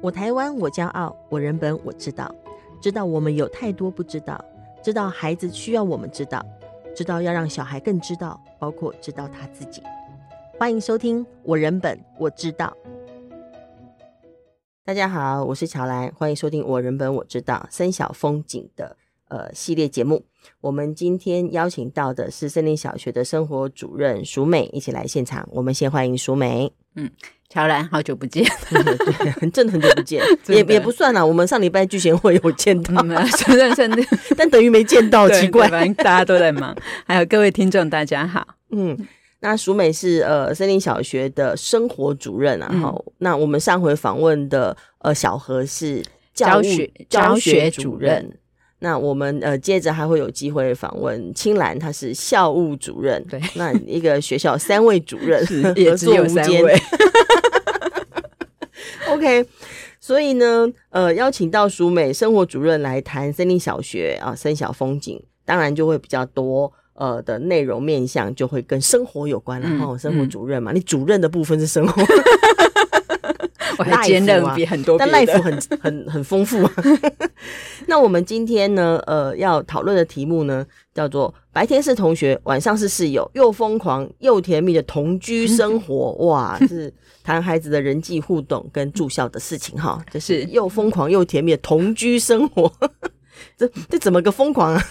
我台湾，我骄傲；我人本，我知道。知道我们有太多不知道，知道孩子需要我们知道，知道要让小孩更知道，包括知道他自己。欢迎收听《我人本我知道》。大家好，我是乔兰，欢迎收听《我人本我知道》森小风景的呃系列节目。我们今天邀请到的是森林小学的生活主任淑美，一起来现场。我们先欢迎淑美。嗯。乔兰，好久不见，真的很久不见，也也不算啦。我们上礼拜聚贤会有见到，真的真的，但等于没见到，奇怪，反正大家都在忙。还有各位听众，大家好。嗯，那淑美是呃森林小学的生活主任啊。好、嗯，那我们上回访问的呃小何是教学教学主任。那我们呃接着还会有机会访问青兰，他是校务主任。对，那一个学校三位主任 也只有三位。OK，所以呢，呃，邀请到淑美生活主任来谈森林小学啊，森小风景，当然就会比较多，呃的内容面向就会跟生活有关了。哦、生活主任嘛，嗯、你主任的部分是生活，我还兼任比很多，但 life 很 很很丰富。那我们今天呢，呃，要讨论的题目呢，叫做白天是同学，晚上是室友，又疯狂又甜蜜的同居生活。哇，是。谈孩子的人际互动跟住校的事情哈，就是又疯狂又甜蜜的同居生活，这这怎么个疯狂啊？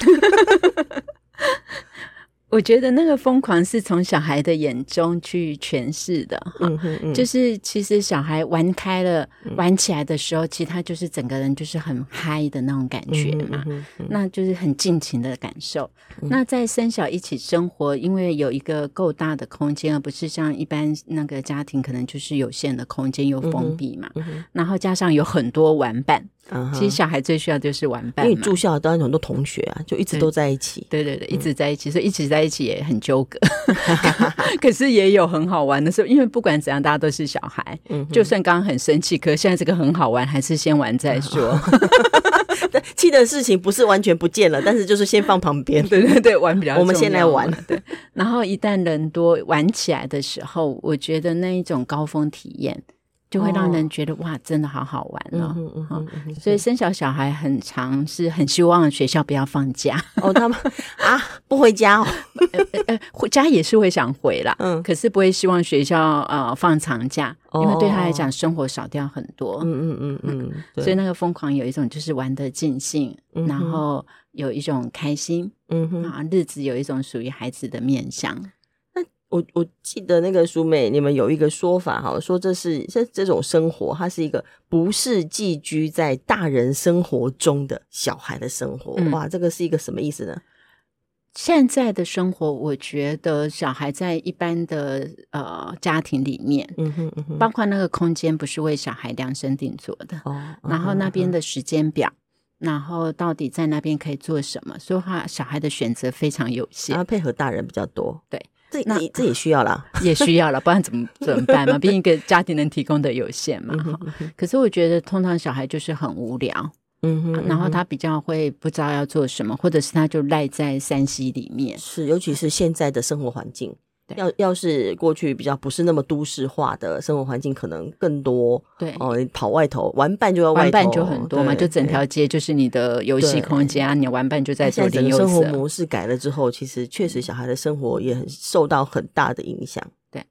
我觉得那个疯狂是从小孩的眼中去诠释的哈，嗯嗯、就是其实小孩玩开了、嗯、玩起来的时候，其实他就是整个人就是很嗨的那种感觉嘛，那就是很尽情的感受。嗯、那在生小一起生活，因为有一个够大的空间，而不是像一般那个家庭可能就是有限的空间又封闭嘛，然后加上有很多玩伴。Uh. 其实小孩最需要就是玩伴，因为住校当然很多同学啊，就一直都在一起。对对对，一直在一起，嗯、所以一直在一起也很纠葛。可是也有很好玩的时候，因为不管怎样，大家都是小孩。嗯，就算刚刚很生气，可是现在这个很好玩，还是先玩再说。气的事情不是完全不见了，但是就是先放旁边。对对对，玩比较。我们先来玩。对，然后一旦人多玩起来的时候，我觉得那一种高峰体验。就会让人觉得、哦、哇，真的好好玩哦！嗯嗯嗯嗯、所以生小小孩很长是很希望学校不要放假。哦，他们 啊不回家哦，呃呃，回家也是会想回啦，嗯，可是不会希望学校呃放长假，哦、因为对他来讲生活少掉很多，嗯嗯嗯嗯，所以那个疯狂有一种就是玩得尽兴，嗯、然后有一种开心，嗯哼。啊，日子有一种属于孩子的面向。我我记得那个淑美，你们有一个说法哈，说这是这这种生活，它是一个不是寄居在大人生活中的小孩的生活。嗯、哇，这个是一个什么意思呢？现在的生活，我觉得小孩在一般的呃家庭里面，嗯哼嗯哼，包括那个空间不是为小孩量身定做的，哦，然后那边的时间表，嗯、然后到底在那边可以做什么，所以话小孩的选择非常有限，然后配合大人比较多，对。这那 这也需要啦，也需要了，不然怎么怎么办嘛？毕竟一个家庭能提供的有限嘛。可是我觉得，通常小孩就是很无聊，嗯哼，然后他比较会不知道要做什么，或者是他就赖在山西里面。是，尤其是现在的生活环境。要要是过去比较不是那么都市化的生活环境，可能更多对哦，跑外头玩伴就要玩伴就很多嘛，就整条街就是你的游戏空间啊，对你玩伴就在这里。生活模式改了之后，其实确实小孩的生活也很受到很大的影响。对，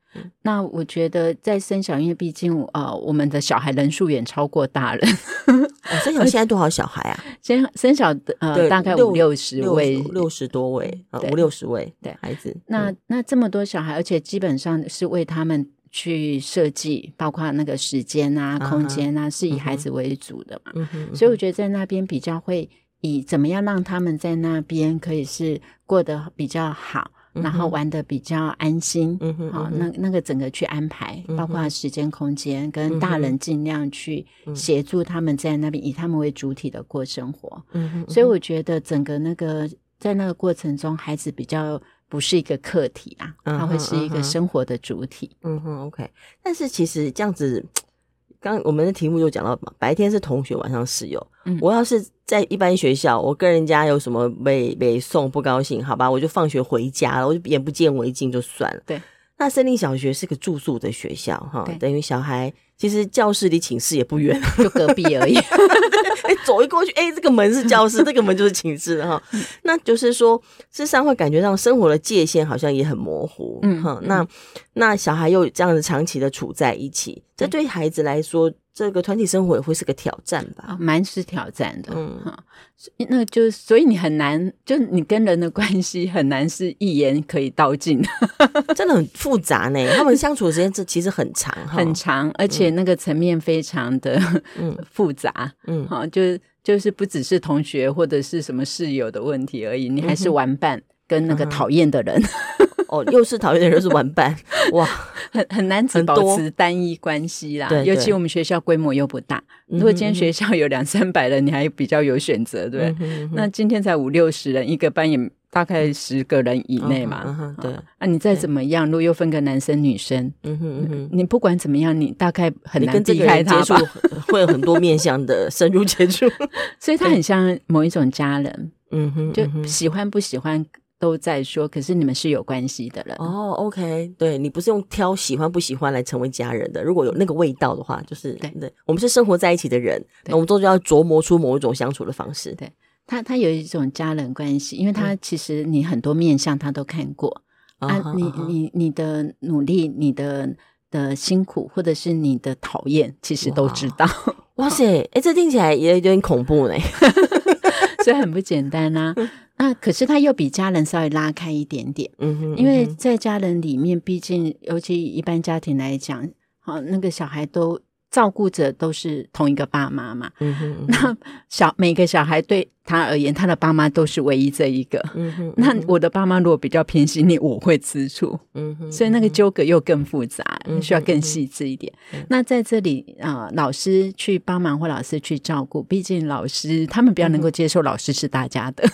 那我觉得在生小，因为毕竟呃，我们的小孩人数远超过大人。森小现在多少小孩啊？生生小的呃，大概五六十位，六十多位，五六十位对孩子。那那这么多小孩，而且基本上是为他们去设计，包括那个时间啊、空间啊，是以孩子为主的嘛。所以我觉得在那边比较会以怎么样让他们在那边可以是过得比较好。然后玩的比较安心，好，那那个整个去安排，嗯、包括时间、空间，跟大人尽量去协助他们在那边以他们为主体的过生活，嗯哼，所以我觉得整个那个在那个过程中，孩子比较不是一个客体啊，他会是一个生活的主体，嗯哼，OK。但是其实这样子。刚我们的题目就讲到嘛，白天是同学，晚上室友。嗯，我要是在一般学校，我跟人家有什么被被送不高兴，好吧，我就放学回家了，我就眼不见为净就算了。对，那森林小学是个住宿的学校哈，等于小孩其实教室离寝室也不远，就隔壁而已。哎，走一过去，哎，这个门是教室，这个门就是寝室哈。那就是说，事实上会感觉到生活的界限好像也很模糊。嗯哼，那那小孩又这样子长期的处在一起，这对孩子来说。这个团体生活也会是个挑战吧？蛮是挑战的，嗯哈，那就所以你很难，就你跟人的关系很难是一言可以道尽，真的很复杂呢。他们相处的时间这其实很长，很长，而且那个层面非常的 复杂，嗯哈，就就是不只是同学或者是什么室友的问题而已，你还是玩伴跟那个讨厌的人。哦，又是讨厌的人，又是玩伴，哇，很很难只保持单一关系啦。对，尤其我们学校规模又不大，如果今天学校有两三百人，你还比较有选择，对。那今天才五六十人，一个班也大概十个人以内嘛。对，啊，你再怎么样，如果又分个男生女生，嗯哼嗯哼，你不管怎么样，你大概很难避开他吧？会有很多面向的深入接触，所以他很像某一种家人，嗯哼，就喜欢不喜欢。都在说，可是你们是有关系的人哦。OK，对，你不是用挑喜欢不喜欢来成为家人的。如果有那个味道的话，就是对对，我们是生活在一起的人，那我们终究要琢磨出某一种相处的方式。对，他，他有一种家人关系，因为他其实你很多面相他都看过啊，你你你的努力，你的的辛苦，或者是你的讨厌，其实都知道。哇塞，哎，这听起来也有点恐怖呢，所以很不简单呐。那可是他又比家人稍微拉开一点点，嗯哼，因为在家人里面，毕竟尤其一般家庭来讲，好那个小孩都。照顾者都是同一个爸妈嘛，嗯哼，嗯哼，那小每个小孩对他而言，他的爸妈都是唯一这一个，嗯哼，嗯哼，那我的爸妈如果比较偏心你，我会吃醋，嗯哼，所以那个纠葛又更复杂，嗯，需要更细致一点。那在这里啊，呃，老师去帮忙或老师去照顾，毕竟老师他们比较能够接受老师是大家的，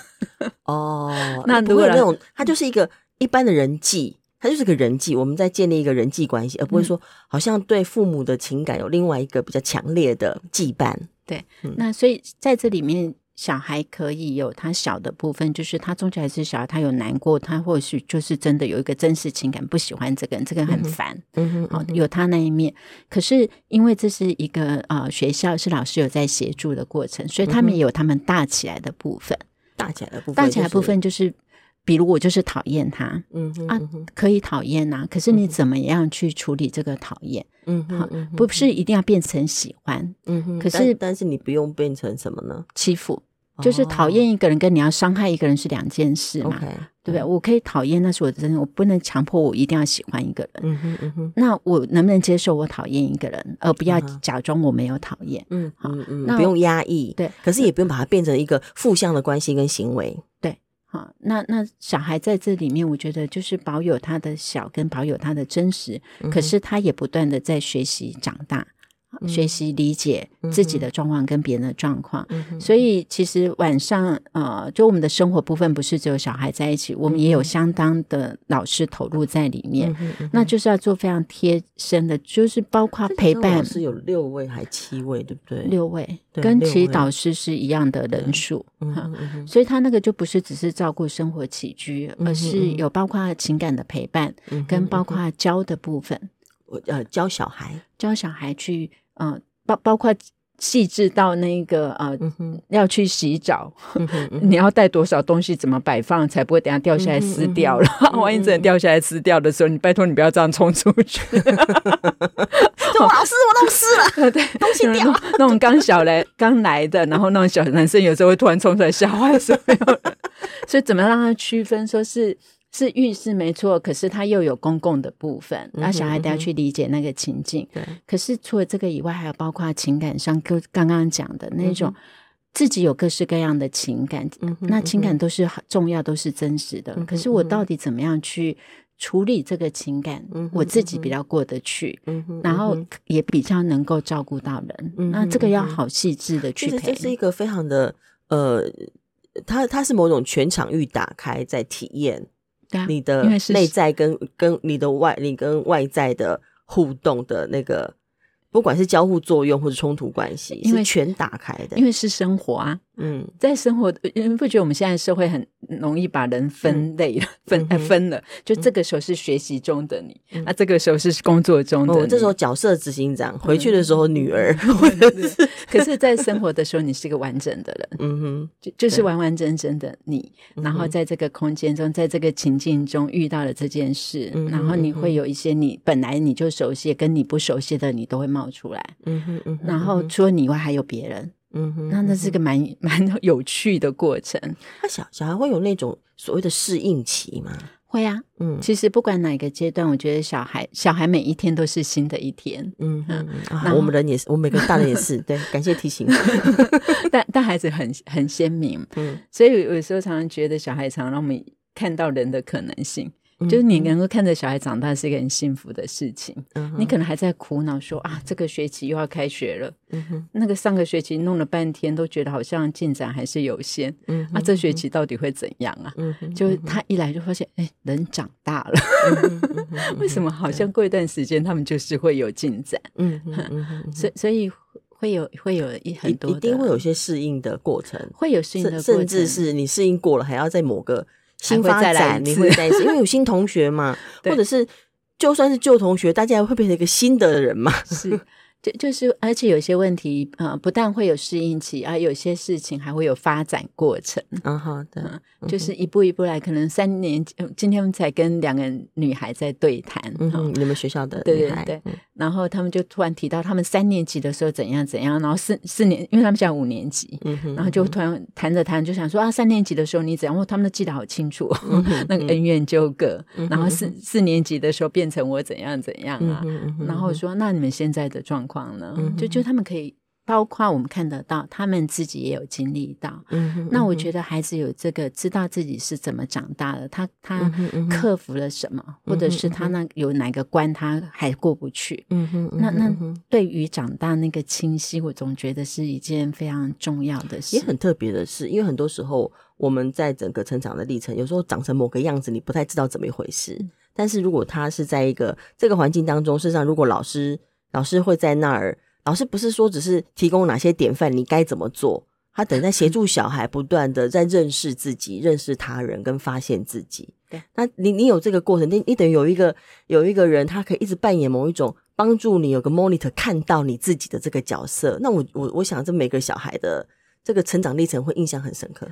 哦，那如果那种他就是一个一般的人际。他就是个人际，我们在建立一个人际关系，而不会说好像对父母的情感有另外一个比较强烈的羁绊。对，嗯、那所以在这里面，小孩可以有他小的部分，就是他终究还是小孩，他有难过，他或许就是真的有一个真实情感，不喜欢这个人，这个人很烦。嗯哼，哦，有他那一面。可是因为这是一个呃学校，是老师有在协助的过程，所以他们也有他们大起来的部分。大起来的部分，大起来的部分就是。比如我就是讨厌他，嗯哼啊，可以讨厌呐，可是你怎么样去处理这个讨厌？嗯哼，好，不是一定要变成喜欢，嗯哼，可是但是你不用变成什么呢？欺负，就是讨厌一个人跟你要伤害一个人是两件事嘛，对不对？我可以讨厌，那是我的真，我不能强迫我一定要喜欢一个人，嗯哼嗯哼，那我能不能接受我讨厌一个人，而不要假装我没有讨厌？嗯好，那不用压抑，对，可是也不用把它变成一个负向的关系跟行为，对。好，那那小孩在这里面，我觉得就是保有他的小，跟保有他的真实，嗯、可是他也不断的在学习长大。学习理解自己的状况跟别人的状况，嗯、所以其实晚上呃，就我们的生活部分不是只有小孩在一起，我们也有相当的老师投入在里面，那就是要做非常贴身的，就是包括陪伴。是有六位还七位，对不对？六位，跟其导师是一样的人数，所以他那个就不是只是照顾生活起居，而是有包括情感的陪伴，嗯、跟包括教的部分，呃，教小孩，教小孩去。嗯，包包括细致到那个呃，嗯、要去洗澡，嗯嗯、你要带多少东西，怎么摆放，才不会等下掉下来撕掉了？嗯嗯、万一真的掉下来撕掉的时候，你拜托你不要这样冲出去。说老师，我弄湿了，对，东西掉。那种刚小来刚来的，然后那种小男生有时候会突然冲出来吓坏所有人。所以怎么让他区分说是？是浴室没错，可是它又有公共的部分，那小孩都要去理解那个情境。对、嗯，可是除了这个以外，还有包括情感上，跟刚刚讲的那种自己有各式各样的情感，嗯、那情感都是很重要，都是真实的。嗯、可是我到底怎么样去处理这个情感？嗯、我自己比较过得去，嗯、然后也比较能够照顾到人。嗯、那这个要好细致的去陪。这是一个非常的呃，它它是某种全场域打开在体验。你的内在跟跟你的外，你跟外在的互动的那个，不管是交互作用或者冲突关系，因为全打开的，因为是生活啊，嗯，在生活，你不觉得我们现在社会很容易把人分类了，分分了？就这个时候是学习中的你，那这个时候是工作中的你。这时候角色执行长，回去的时候女儿。可是，在生活的时候，你是个完整的人。嗯哼，就就是完完整整的你。然后，在这个空间中，在这个情境中遇到了这件事，然后你会有一些你本来你就熟悉，跟你不熟悉的你都会冒出来。嗯哼嗯。然后，除了你以外，还有别人。嗯哼，那那是个蛮 蛮有趣的过程。那小小孩会有那种所谓的适应期吗？会啊，嗯，其实不管哪个阶段，我觉得小孩小孩每一天都是新的一天。嗯嗯，我们人也是，我们每个大人也是。对，感谢提醒。但但孩子很很鲜明，嗯，所以有时候常常觉得小孩常让我们看到人的可能性。就是你能够看着小孩长大是一个很幸福的事情。嗯、你可能还在苦恼说啊，这个学期又要开学了。嗯、哼那个上个学期弄了半天都觉得好像进展还是有限。嗯哼，啊，这学期到底会怎样啊？嗯哼，就他一来就发现，哎，人长大了。为什么好像过一段时间他们就是会有进展？嗯哼，所以所以会有会有一很多一定会有些适应的过程，会有适应的过程，甚至是你适应过了，还要在某个。新发展，你会再一次，因为有新同学嘛，或者是就算是旧同学，大家会变成一个新的人嘛。是。就就是，而且有些问题，呃，不但会有适应期，而有些事情还会有发展过程。嗯，好的，就是一步一步来。可能三年，今天才跟两个女孩在对谈。嗯，你们学校的。对对对。然后他们就突然提到，他们三年级的时候怎样怎样，然后四四年，因为他们现在五年级，然后就突然谈着谈，就想说啊，三年级的时候你怎样？哦，他们都记得好清楚，那个恩怨纠葛。然后四四年级的时候变成我怎样怎样啊？然后说，那你们现在的状况？况呢？就就他们可以，包括我们看得到，他们自己也有经历到。嗯哼，那我觉得孩子有这个知道自己是怎么长大的，他他克服了什么，或者是他那有哪个关他还过不去。嗯哼，那那对于长大那个清晰，我总觉得是一件非常重要的事。也很特别的事，因为很多时候我们在整个成长的历程，有时候长成某个样子，你不太知道怎么一回事。但是如果他是在一个这个环境当中，事实上，如果老师老师会在那儿，老师不是说只是提供哪些典范，你该怎么做？他等在协助小孩不断的在认识自己、认识他人跟发现自己。对，那你你有这个过程，你你等于有一个有一个人，他可以一直扮演某一种帮助你有个 monitor 看到你自己的这个角色。那我我我想，这每个小孩的这个成长历程会印象很深刻。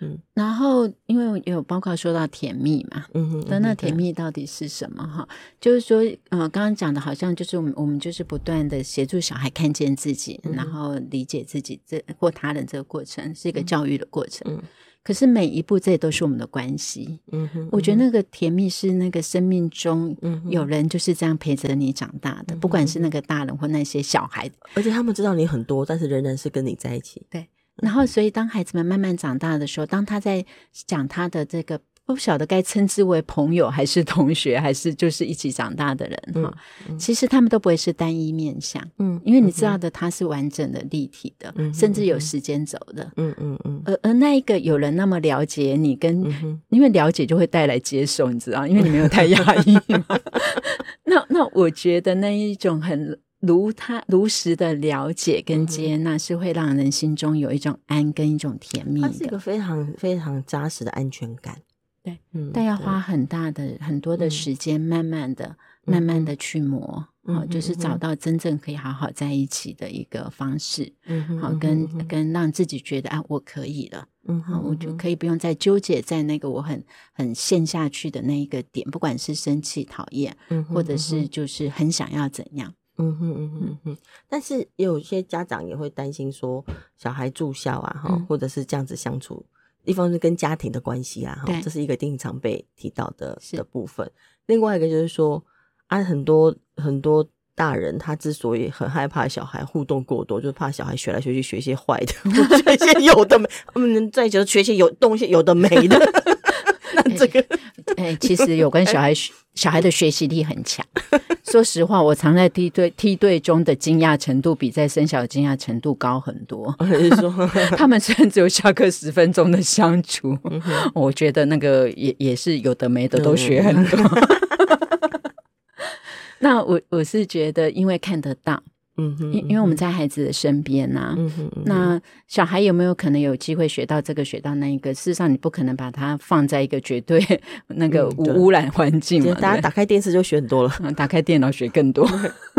嗯，然后因为有包括说到甜蜜嘛，嗯哼，那那甜蜜到底是什么哈？就是说，呃，刚刚讲的好像就是我们我们就是不断的协助小孩看见自己，然后理解自己这或他人这个过程是一个教育的过程。嗯，可是每一步这都是我们的关系。嗯哼，我觉得那个甜蜜是那个生命中有人就是这样陪着你长大的，不管是那个大人或那些小孩，而且他们知道你很多，但是仍然是跟你在一起。对。然后，所以当孩子们慢慢长大的时候，当他在讲他的这个不晓得该称之为朋友，还是同学，还是就是一起长大的人哈，嗯嗯、其实他们都不会是单一面相，嗯，因为你知道的，他是完整的、立体的，嗯、甚至有时间轴的，嗯嗯嗯。而而那一个有人那么了解你，跟、嗯、因为了解就会带来接受，你知道，因为你没有太压抑嘛。那那我觉得那一种很。如他如实的了解跟接纳，是会让人心中有一种安跟一种甜蜜的。它是一个非常非常扎实的安全感。对，嗯，但要花很大的很多的时间，慢慢的、慢慢的去磨，好，就是找到真正可以好好在一起的一个方式。嗯，好，跟跟让自己觉得啊，我可以了。嗯，好，我就可以不用再纠结在那个我很很陷下去的那一个点，不管是生气、讨厌，或者是就是很想要怎样。嗯哼嗯哼嗯哼，但是也有些家长也会担心说，小孩住校啊，哈、嗯，或者是这样子相处，一方面是跟家庭的关系啊，哈，这是一个经常被提到的是的部分。另外一个就是说，啊，很多很多大人他之所以很害怕小孩互动过多，就是怕小孩学来学去学一些坏的，学一些有的没，他们在学一些有东西有的没的。那这个，哎、欸，其实有关小孩。小孩的学习力很强，说实话，我藏在梯队梯队中的惊讶程度比在生小惊讶程度高很多。他们虽然只有下课十分钟的相处，我觉得那个也也是有的没的都学很多。那我我是觉得，因为看得到，嗯哼，因因为我们在孩子的身边呐、啊，嗯哼，那小孩有没有可能有机会学到这个学到那一个？事实上，你不可能把它放在一个绝对 那个无污染环境嘛。大家打开电视就学很多了，打开电脑学更多。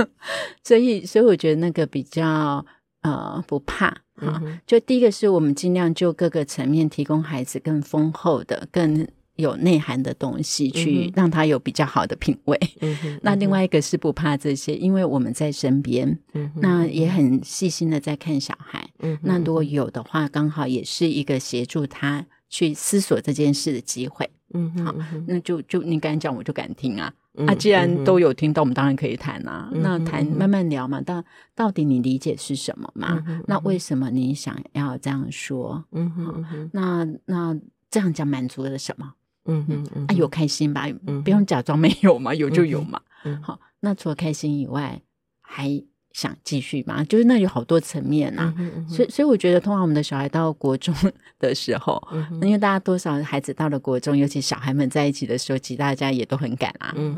所以，所以我觉得那个比较呃不怕啊。就第一个是我们尽量就各个层面提供孩子更丰厚的、更。有内涵的东西，去让他有比较好的品味。嗯、那另外一个是不怕这些，因为我们在身边，嗯、那也很细心的在看小孩。嗯、那如果有的话，刚好也是一个协助他去思索这件事的机会。嗯，好，那就就你敢讲，我就敢听啊。啊，既然都有听到，我们当然可以谈啊。嗯、那谈慢慢聊嘛，到到底你理解是什么嘛？嗯、那为什么你想要这样说？嗯哼，那那这样讲满足了什么？嗯嗯嗯，啊，有开心吧？不用假装没有嘛，有就有嘛。嗯，好，那除了开心以外，还想继续吗？就是那有好多层面啊。所以，所以我觉得，通常我们的小孩到国中的时候，因为大家多少孩子到了国中，尤其小孩们在一起的时候，其实大家也都很赶啊。嗯，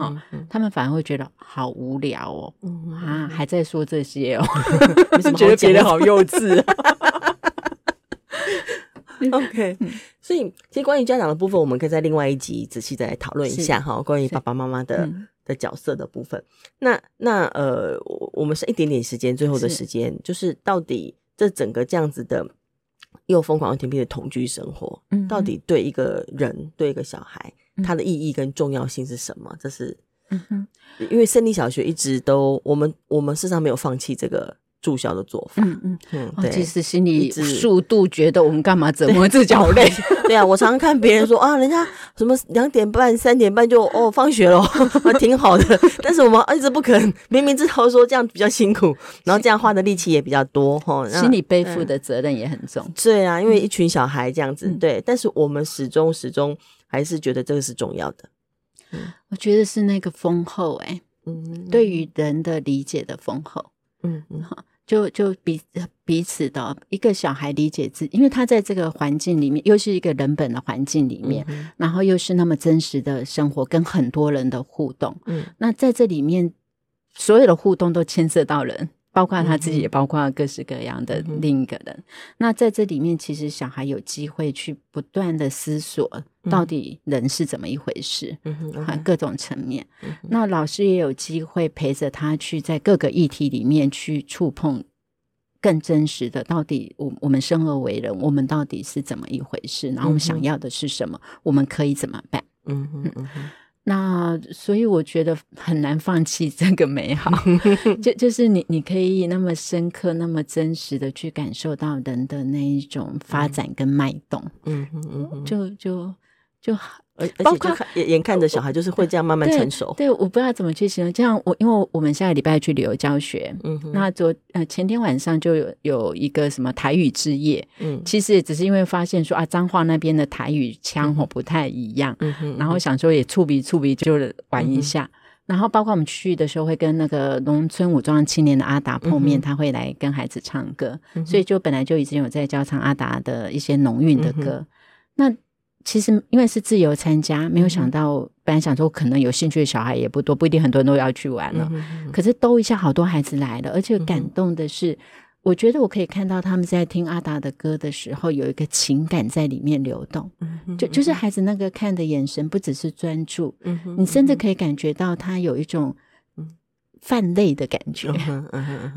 他们反而会觉得好无聊哦。啊，还在说这些哦，觉得别人好幼稚。OK，所以其实关于家长的部分，我们可以在另外一集仔细再来讨论一下哈。关于爸爸妈妈的的角色的部分，那那呃，我们是一点点时间，最后的时间，就是到底这整个这样子的又疯狂又甜蜜的同居生活，到底对一个人对一个小孩，它的意义跟重要性是什么？这是，因为胜利小学一直都我们我们事实上没有放弃这个。住校的做法，嗯嗯嗯，对，其实心里数度觉得我们干嘛折磨自己好累。对 啊，我常常看别人说啊，人家什么两点半、三点半就哦放学了，挺好的。但是我们一直不肯，明明知道说这样比较辛苦，然后这样花的力气也比较多哈，心里背负的责任也很重。对啊，因为一群小孩这样子，对，但是我们始终始终还是觉得这个是重要的。嗯，我觉得是那个丰厚哎，嗯，对于人的理解的丰厚，嗯嗯好。就就彼彼此的一个小孩理解自己，因为他在这个环境里面，又是一个人本的环境里面，嗯、然后又是那么真实的生活，跟很多人的互动。嗯，那在这里面，所有的互动都牵涉到人。包括他自己，也包括各式各样的另一个人。嗯、那在这里面，其实小孩有机会去不断的思索，到底人是怎么一回事，嗯哼，各种层面。嗯、那老师也有机会陪着他去在各个议题里面去触碰更真实的，到底我我们生而为人，我们到底是怎么一回事？然后我们想要的是什么？嗯、我们可以怎么办？嗯哼那所以我觉得很难放弃这个美好，就就是你你可以那么深刻、那么真实的去感受到人的那一种发展跟脉动，嗯嗯嗯，就就就好。而包括眼眼看着小孩就是会这样慢慢成熟。对，对，我不知道怎么去形容。这样我因为我们下个礼拜去旅游教学，嗯哼，那昨呃前天晚上就有有一个什么台语之夜，嗯，其实也只是因为发现说啊彰化那边的台语腔吼不太一样，嗯哼，然后想说也触鼻触鼻就玩一下。嗯、然后包括我们去的时候会跟那个农村武装青年的阿达碰面，嗯、他会来跟孩子唱歌，嗯、所以就本来就已经有在教唱阿达的一些农运的歌，嗯、那。其实因为是自由参加，没有想到，本来想说可能有兴趣的小孩也不多，不一定很多人都要去玩了。可是兜一下，好多孩子来了，而且感动的是，嗯、我觉得我可以看到他们在听阿达的歌的时候，有一个情感在里面流动。嗯、就就是孩子那个看的眼神，不只是专注，你甚至可以感觉到他有一种泛泪的感觉。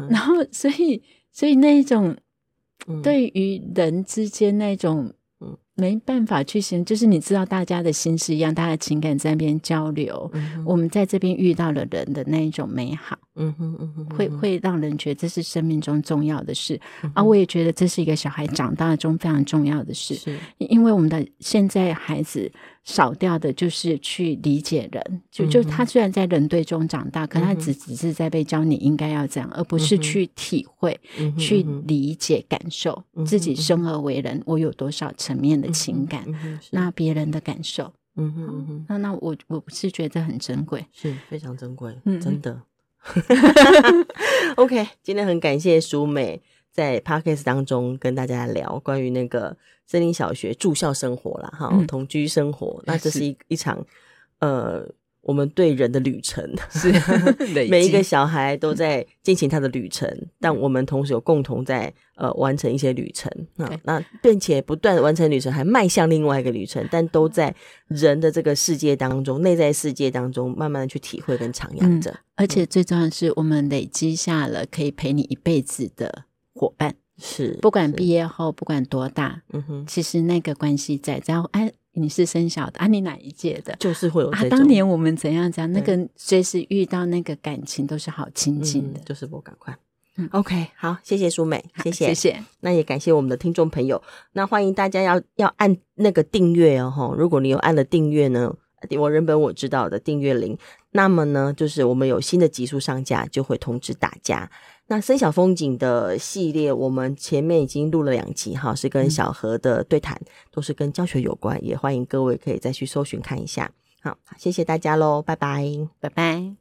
然后，所以，所以那一种对于人之间那种。没办法去形容，就是你知道大家的心是一样，大家的情感在那边交流。嗯、我们在这边遇到了人的那一种美好，嗯哼嗯哼，会会让人觉得这是生命中重要的事。嗯、啊，我也觉得这是一个小孩长大中非常重要的事，是因为我们的现在孩子。少掉的就是去理解人，就就他虽然在人堆中长大，可他只只是在被教你应该要这样，而不是去体会、去理解、感受自己生而为人，我有多少层面的情感，那别人的感受，嗯哼，那那我我是觉得很珍贵，是非常珍贵，真的。OK，今天很感谢淑美在 Podcast 当中跟大家聊关于那个。森林小学住校生活啦，哈，同居生活，嗯、那这是一一场，呃，我们对人的旅程，是每一个小孩都在进行他的旅程，但我们同时有共同在呃完成一些旅程啊，那并且不断完成旅程，还迈向另外一个旅程，但都在人的这个世界当中，内在世界当中，慢慢的去体会跟徜徉着。而且最重要的是，我们累积下了可以陪你一辈子的伙伴，是不管毕业后不管多大，嗯哼，其实那个关系在，然后哎。你是生小的啊？你哪一届的？就是会有啊。当年我们怎样讲？那个随时遇到那个感情都是好亲近的，嗯、就是我赶快。嗯，OK，好，谢谢淑美，谢谢，谢谢。那也感谢我们的听众朋友。那欢迎大家要要按那个订阅哦，如果你有按了订阅呢，我原本我知道的订阅铃，那么呢，就是我们有新的集数上架，就会通知大家。那森小风景的系列，我们前面已经录了两集哈，是跟小何的对谈，嗯、都是跟教学有关，也欢迎各位可以再去搜寻看一下。好，谢谢大家喽，拜拜，拜拜。